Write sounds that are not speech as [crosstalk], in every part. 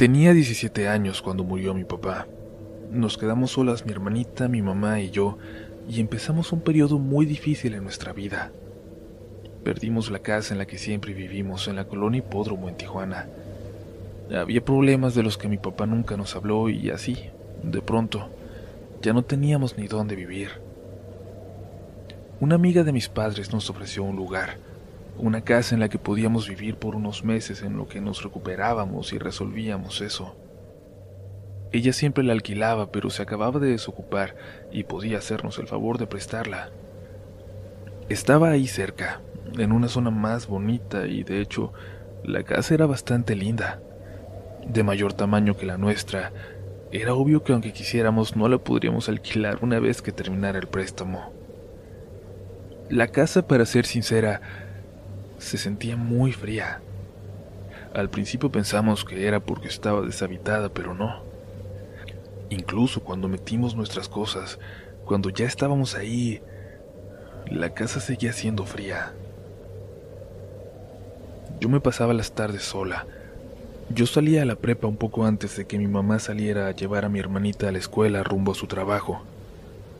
Tenía 17 años cuando murió mi papá. Nos quedamos solas mi hermanita, mi mamá y yo, y empezamos un periodo muy difícil en nuestra vida. Perdimos la casa en la que siempre vivimos, en la colonia Hipódromo en Tijuana. Había problemas de los que mi papá nunca nos habló y así, de pronto, ya no teníamos ni dónde vivir. Una amiga de mis padres nos ofreció un lugar, una casa en la que podíamos vivir por unos meses en lo que nos recuperábamos y resolvíamos eso. Ella siempre la alquilaba, pero se acababa de desocupar y podía hacernos el favor de prestarla. Estaba ahí cerca, en una zona más bonita y de hecho la casa era bastante linda de mayor tamaño que la nuestra, era obvio que aunque quisiéramos no la podríamos alquilar una vez que terminara el préstamo. La casa, para ser sincera, se sentía muy fría. Al principio pensamos que era porque estaba deshabitada, pero no. Incluso cuando metimos nuestras cosas, cuando ya estábamos ahí, la casa seguía siendo fría. Yo me pasaba las tardes sola, yo salía a la prepa un poco antes de que mi mamá saliera a llevar a mi hermanita a la escuela rumbo a su trabajo.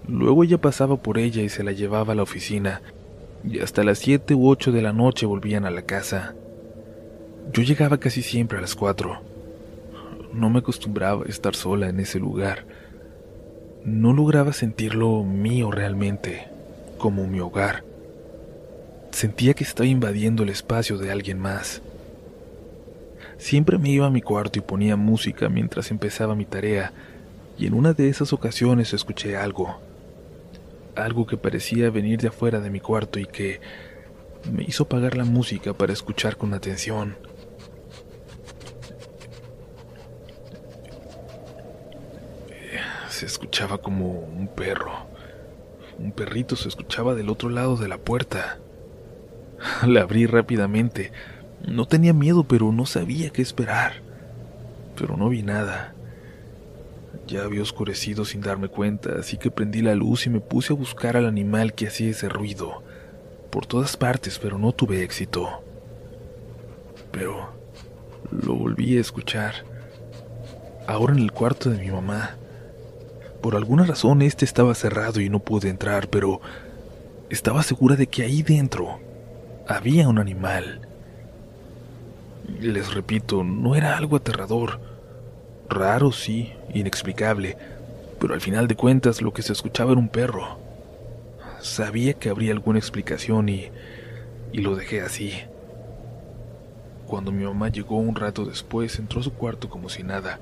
Luego ella pasaba por ella y se la llevaba a la oficina, y hasta las siete u ocho de la noche volvían a la casa. Yo llegaba casi siempre a las cuatro. No me acostumbraba a estar sola en ese lugar. No lograba sentirlo mío realmente, como mi hogar. Sentía que estaba invadiendo el espacio de alguien más. Siempre me iba a mi cuarto y ponía música mientras empezaba mi tarea, y en una de esas ocasiones escuché algo. Algo que parecía venir de afuera de mi cuarto y que me hizo apagar la música para escuchar con atención. Se escuchaba como un perro. Un perrito se escuchaba del otro lado de la puerta. [laughs] La abrí rápidamente no tenía miedo, pero no sabía qué esperar. Pero no vi nada. Ya había oscurecido sin darme cuenta, así que prendí la luz y me puse a buscar al animal que hacía ese ruido. Por todas partes, pero no tuve éxito. Pero lo volví a escuchar. Ahora en el cuarto de mi mamá. Por alguna razón este estaba cerrado y no pude entrar, pero estaba segura de que ahí dentro había un animal. Les repito, no era algo aterrador. Raro, sí, inexplicable, pero al final de cuentas lo que se escuchaba era un perro. Sabía que habría alguna explicación y, y lo dejé así. Cuando mi mamá llegó un rato después, entró a su cuarto como si nada,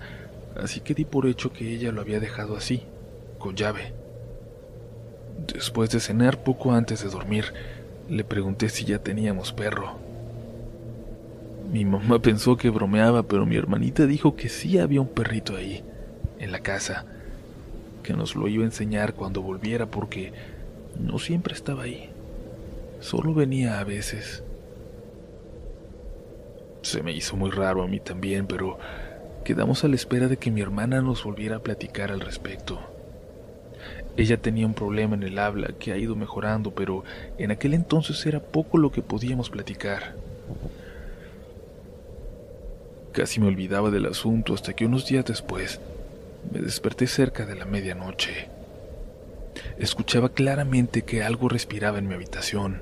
así que di por hecho que ella lo había dejado así, con llave. Después de cenar poco antes de dormir, le pregunté si ya teníamos perro. Mi mamá pensó que bromeaba, pero mi hermanita dijo que sí había un perrito ahí, en la casa, que nos lo iba a enseñar cuando volviera porque no siempre estaba ahí, solo venía a veces. Se me hizo muy raro a mí también, pero quedamos a la espera de que mi hermana nos volviera a platicar al respecto. Ella tenía un problema en el habla que ha ido mejorando, pero en aquel entonces era poco lo que podíamos platicar. Casi me olvidaba del asunto hasta que unos días después me desperté cerca de la medianoche. Escuchaba claramente que algo respiraba en mi habitación.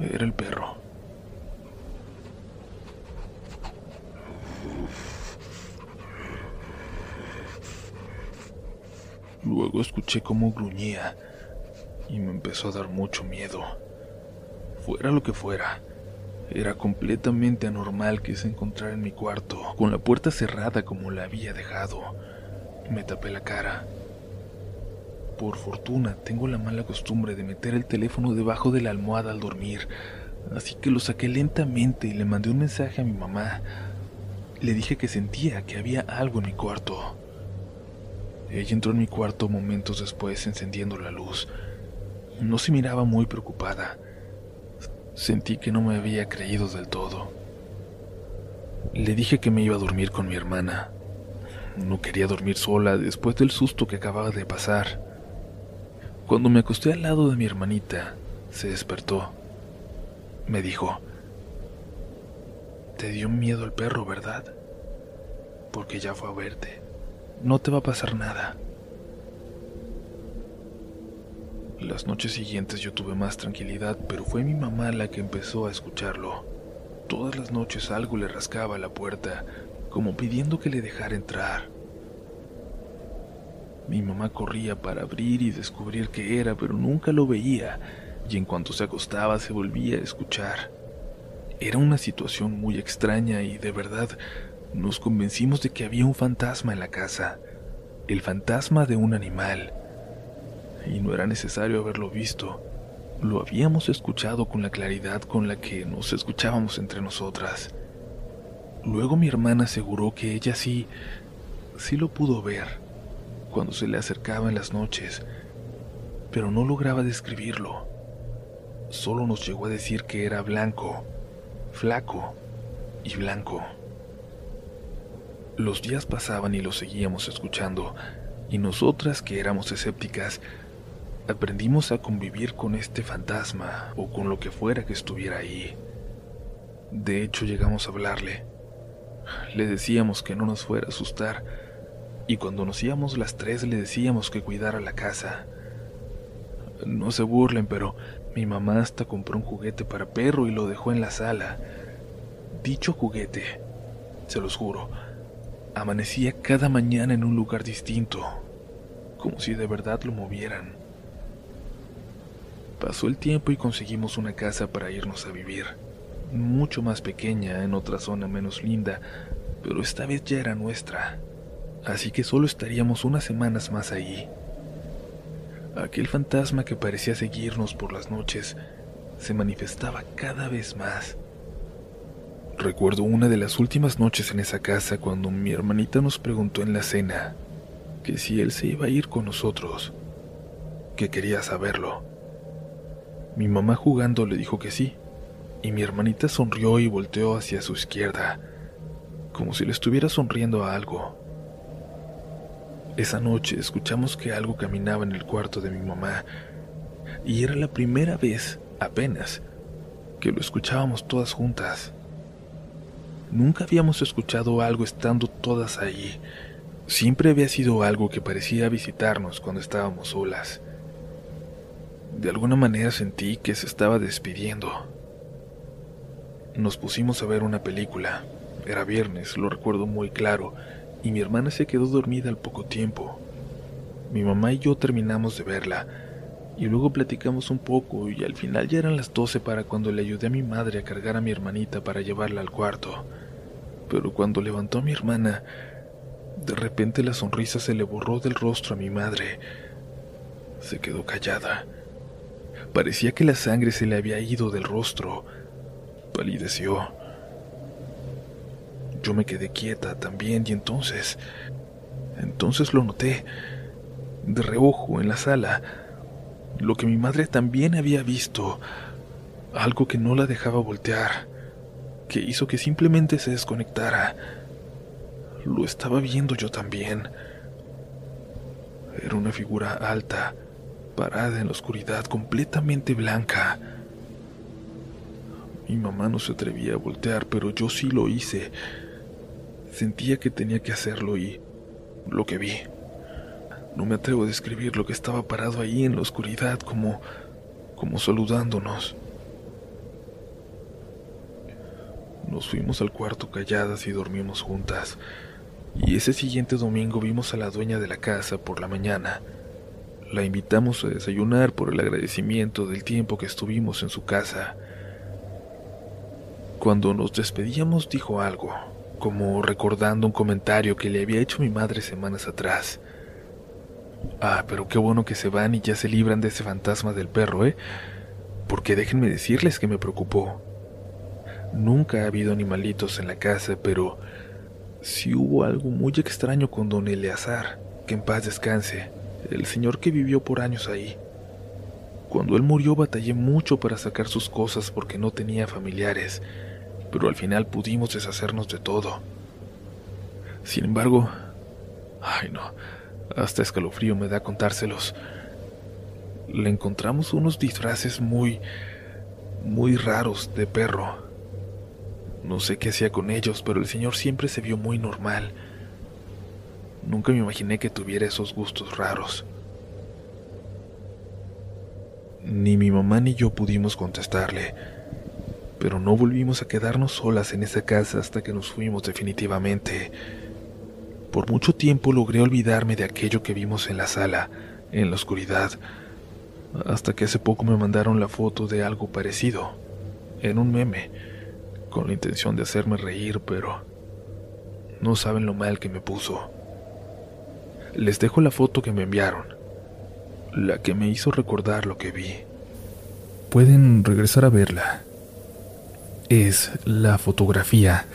Era el perro. Luego escuché cómo gruñía y me empezó a dar mucho miedo. Fuera lo que fuera, era completamente anormal que se encontrara en mi cuarto, con la puerta cerrada como la había dejado. Me tapé la cara. Por fortuna, tengo la mala costumbre de meter el teléfono debajo de la almohada al dormir, así que lo saqué lentamente y le mandé un mensaje a mi mamá. Le dije que sentía que había algo en mi cuarto. Ella entró en mi cuarto momentos después encendiendo la luz. No se miraba muy preocupada. Sentí que no me había creído del todo. Le dije que me iba a dormir con mi hermana. No quería dormir sola después del susto que acababa de pasar. Cuando me acosté al lado de mi hermanita, se despertó. Me dijo, Te dio miedo el perro, ¿verdad? porque ya fue a verte. No te va a pasar nada. Las noches siguientes yo tuve más tranquilidad, pero fue mi mamá la que empezó a escucharlo. Todas las noches algo le rascaba la puerta, como pidiendo que le dejara entrar. Mi mamá corría para abrir y descubrir qué era, pero nunca lo veía, y en cuanto se acostaba se volvía a escuchar. Era una situación muy extraña y de verdad nos convencimos de que había un fantasma en la casa, el fantasma de un animal y no era necesario haberlo visto. Lo habíamos escuchado con la claridad con la que nos escuchábamos entre nosotras. Luego mi hermana aseguró que ella sí, sí lo pudo ver cuando se le acercaba en las noches, pero no lograba describirlo. Solo nos llegó a decir que era blanco, flaco y blanco. Los días pasaban y lo seguíamos escuchando, y nosotras que éramos escépticas aprendimos a convivir con este fantasma o con lo que fuera que estuviera ahí. De hecho, llegamos a hablarle. Le decíamos que no nos fuera a asustar y cuando nos íbamos las tres le decíamos que cuidara la casa. No se burlen, pero mi mamá hasta compró un juguete para perro y lo dejó en la sala. Dicho juguete, se los juro, amanecía cada mañana en un lugar distinto, como si de verdad lo movieran. Pasó el tiempo y conseguimos una casa para irnos a vivir, mucho más pequeña, en otra zona menos linda, pero esta vez ya era nuestra, así que solo estaríamos unas semanas más ahí. Aquel fantasma que parecía seguirnos por las noches se manifestaba cada vez más. Recuerdo una de las últimas noches en esa casa cuando mi hermanita nos preguntó en la cena que si él se iba a ir con nosotros, que quería saberlo. Mi mamá jugando le dijo que sí, y mi hermanita sonrió y volteó hacia su izquierda, como si le estuviera sonriendo a algo. Esa noche escuchamos que algo caminaba en el cuarto de mi mamá, y era la primera vez, apenas, que lo escuchábamos todas juntas. Nunca habíamos escuchado algo estando todas allí. Siempre había sido algo que parecía visitarnos cuando estábamos solas. De alguna manera sentí que se estaba despidiendo. Nos pusimos a ver una película. Era viernes, lo recuerdo muy claro, y mi hermana se quedó dormida al poco tiempo. Mi mamá y yo terminamos de verla, y luego platicamos un poco, y al final ya eran las doce para cuando le ayudé a mi madre a cargar a mi hermanita para llevarla al cuarto. Pero cuando levantó a mi hermana, de repente la sonrisa se le borró del rostro a mi madre. Se quedó callada. Parecía que la sangre se le había ido del rostro. Palideció. Yo me quedé quieta también y entonces... Entonces lo noté, de reojo en la sala, lo que mi madre también había visto, algo que no la dejaba voltear, que hizo que simplemente se desconectara. Lo estaba viendo yo también. Era una figura alta, parada en la oscuridad, completamente blanca. Mi mamá no se atrevía a voltear, pero yo sí lo hice. Sentía que tenía que hacerlo y lo que vi. No me atrevo a describir lo que estaba parado ahí en la oscuridad, como como saludándonos. Nos fuimos al cuarto calladas y dormimos juntas. Y ese siguiente domingo vimos a la dueña de la casa por la mañana. La invitamos a desayunar por el agradecimiento del tiempo que estuvimos en su casa. Cuando nos despedíamos dijo algo, como recordando un comentario que le había hecho mi madre semanas atrás. Ah, pero qué bueno que se van y ya se libran de ese fantasma del perro, ¿eh? Porque déjenme decirles que me preocupó. Nunca ha habido animalitos en la casa, pero sí hubo algo muy extraño con don Eleazar, que en paz descanse el señor que vivió por años ahí. Cuando él murió batallé mucho para sacar sus cosas porque no tenía familiares, pero al final pudimos deshacernos de todo. Sin embargo, ay no, hasta escalofrío me da contárselos. Le encontramos unos disfraces muy, muy raros de perro. No sé qué hacía con ellos, pero el señor siempre se vio muy normal, Nunca me imaginé que tuviera esos gustos raros. Ni mi mamá ni yo pudimos contestarle, pero no volvimos a quedarnos solas en esa casa hasta que nos fuimos definitivamente. Por mucho tiempo logré olvidarme de aquello que vimos en la sala, en la oscuridad, hasta que hace poco me mandaron la foto de algo parecido, en un meme, con la intención de hacerme reír, pero no saben lo mal que me puso. Les dejo la foto que me enviaron, la que me hizo recordar lo que vi. Pueden regresar a verla. Es la fotografía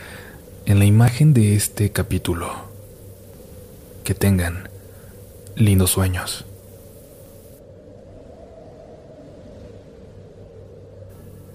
en la imagen de este capítulo. Que tengan lindos sueños.